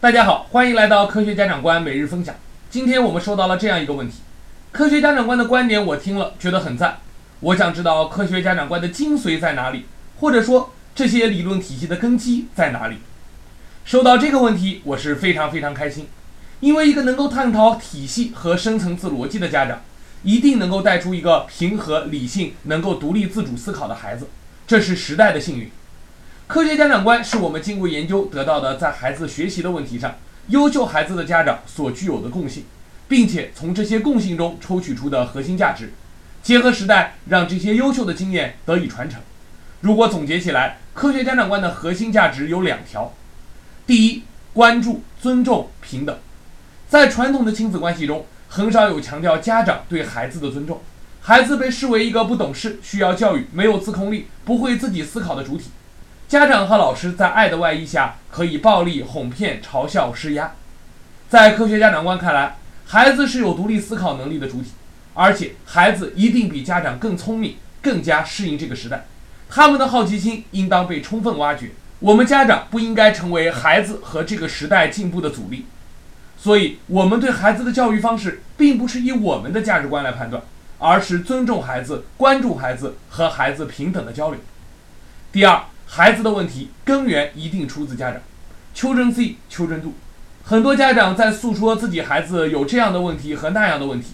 大家好，欢迎来到科学家长观每日分享。今天我们收到了这样一个问题：科学家长观的观点我听了觉得很赞，我想知道科学家长观的精髓在哪里，或者说这些理论体系的根基在哪里？收到这个问题，我是非常非常开心，因为一个能够探讨体系和深层次逻辑的家长，一定能够带出一个平和、理性、能够独立自主思考的孩子，这是时代的幸运。科学家长观是我们经过研究得到的，在孩子学习的问题上，优秀孩子的家长所具有的共性，并且从这些共性中抽取出的核心价值，结合时代，让这些优秀的经验得以传承。如果总结起来，科学家长观的核心价值有两条：第一，关注、尊重、平等。在传统的亲子关系中，很少有强调家长对孩子的尊重，孩子被视为一个不懂事、需要教育、没有自控力、不会自己思考的主体。家长和老师在爱的外衣下，可以暴力、哄骗、嘲笑、施压。在科学家长观看来，孩子是有独立思考能力的主体，而且孩子一定比家长更聪明，更加适应这个时代。他们的好奇心应当被充分挖掘。我们家长不应该成为孩子和这个时代进步的阻力。所以，我们对孩子的教育方式，并不是以我们的价值观来判断，而是尊重孩子、关注孩子和孩子平等的交流。第二。孩子的问题根源一定出自家长，求真 C 求真度。很多家长在诉说自己孩子有这样的问题和那样的问题，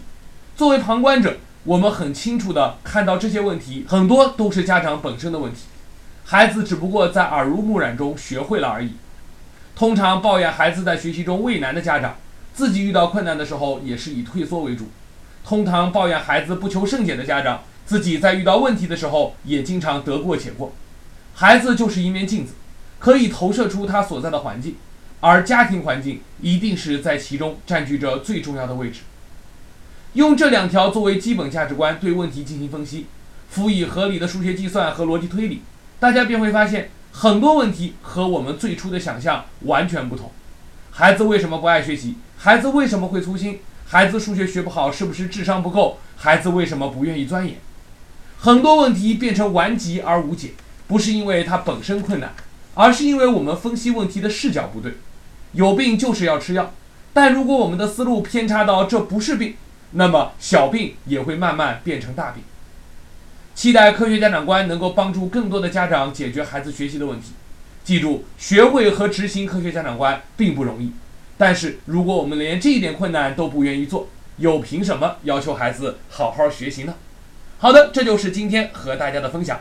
作为旁观者，我们很清楚的看到这些问题很多都是家长本身的问题，孩子只不过在耳濡目染中学会了而已。通常抱怨孩子在学习中畏难的家长，自己遇到困难的时候也是以退缩为主；通常抱怨孩子不求甚解的家长，自己在遇到问题的时候也经常得过且过。孩子就是一面镜子，可以投射出他所在的环境，而家庭环境一定是在其中占据着最重要的位置。用这两条作为基本价值观对问题进行分析，辅以合理的数学计算和逻辑推理，大家便会发现很多问题和我们最初的想象完全不同。孩子为什么不爱学习？孩子为什么会粗心？孩子数学学不好是不是智商不够？孩子为什么不愿意钻研？很多问题变成顽疾而无解。不是因为它本身困难，而是因为我们分析问题的视角不对。有病就是要吃药，但如果我们的思路偏差到这不是病，那么小病也会慢慢变成大病。期待科学家长官能够帮助更多的家长解决孩子学习的问题。记住，学会和执行科学家长官并不容易，但是如果我们连这一点困难都不愿意做，又凭什么要求孩子好好学习呢？好的，这就是今天和大家的分享。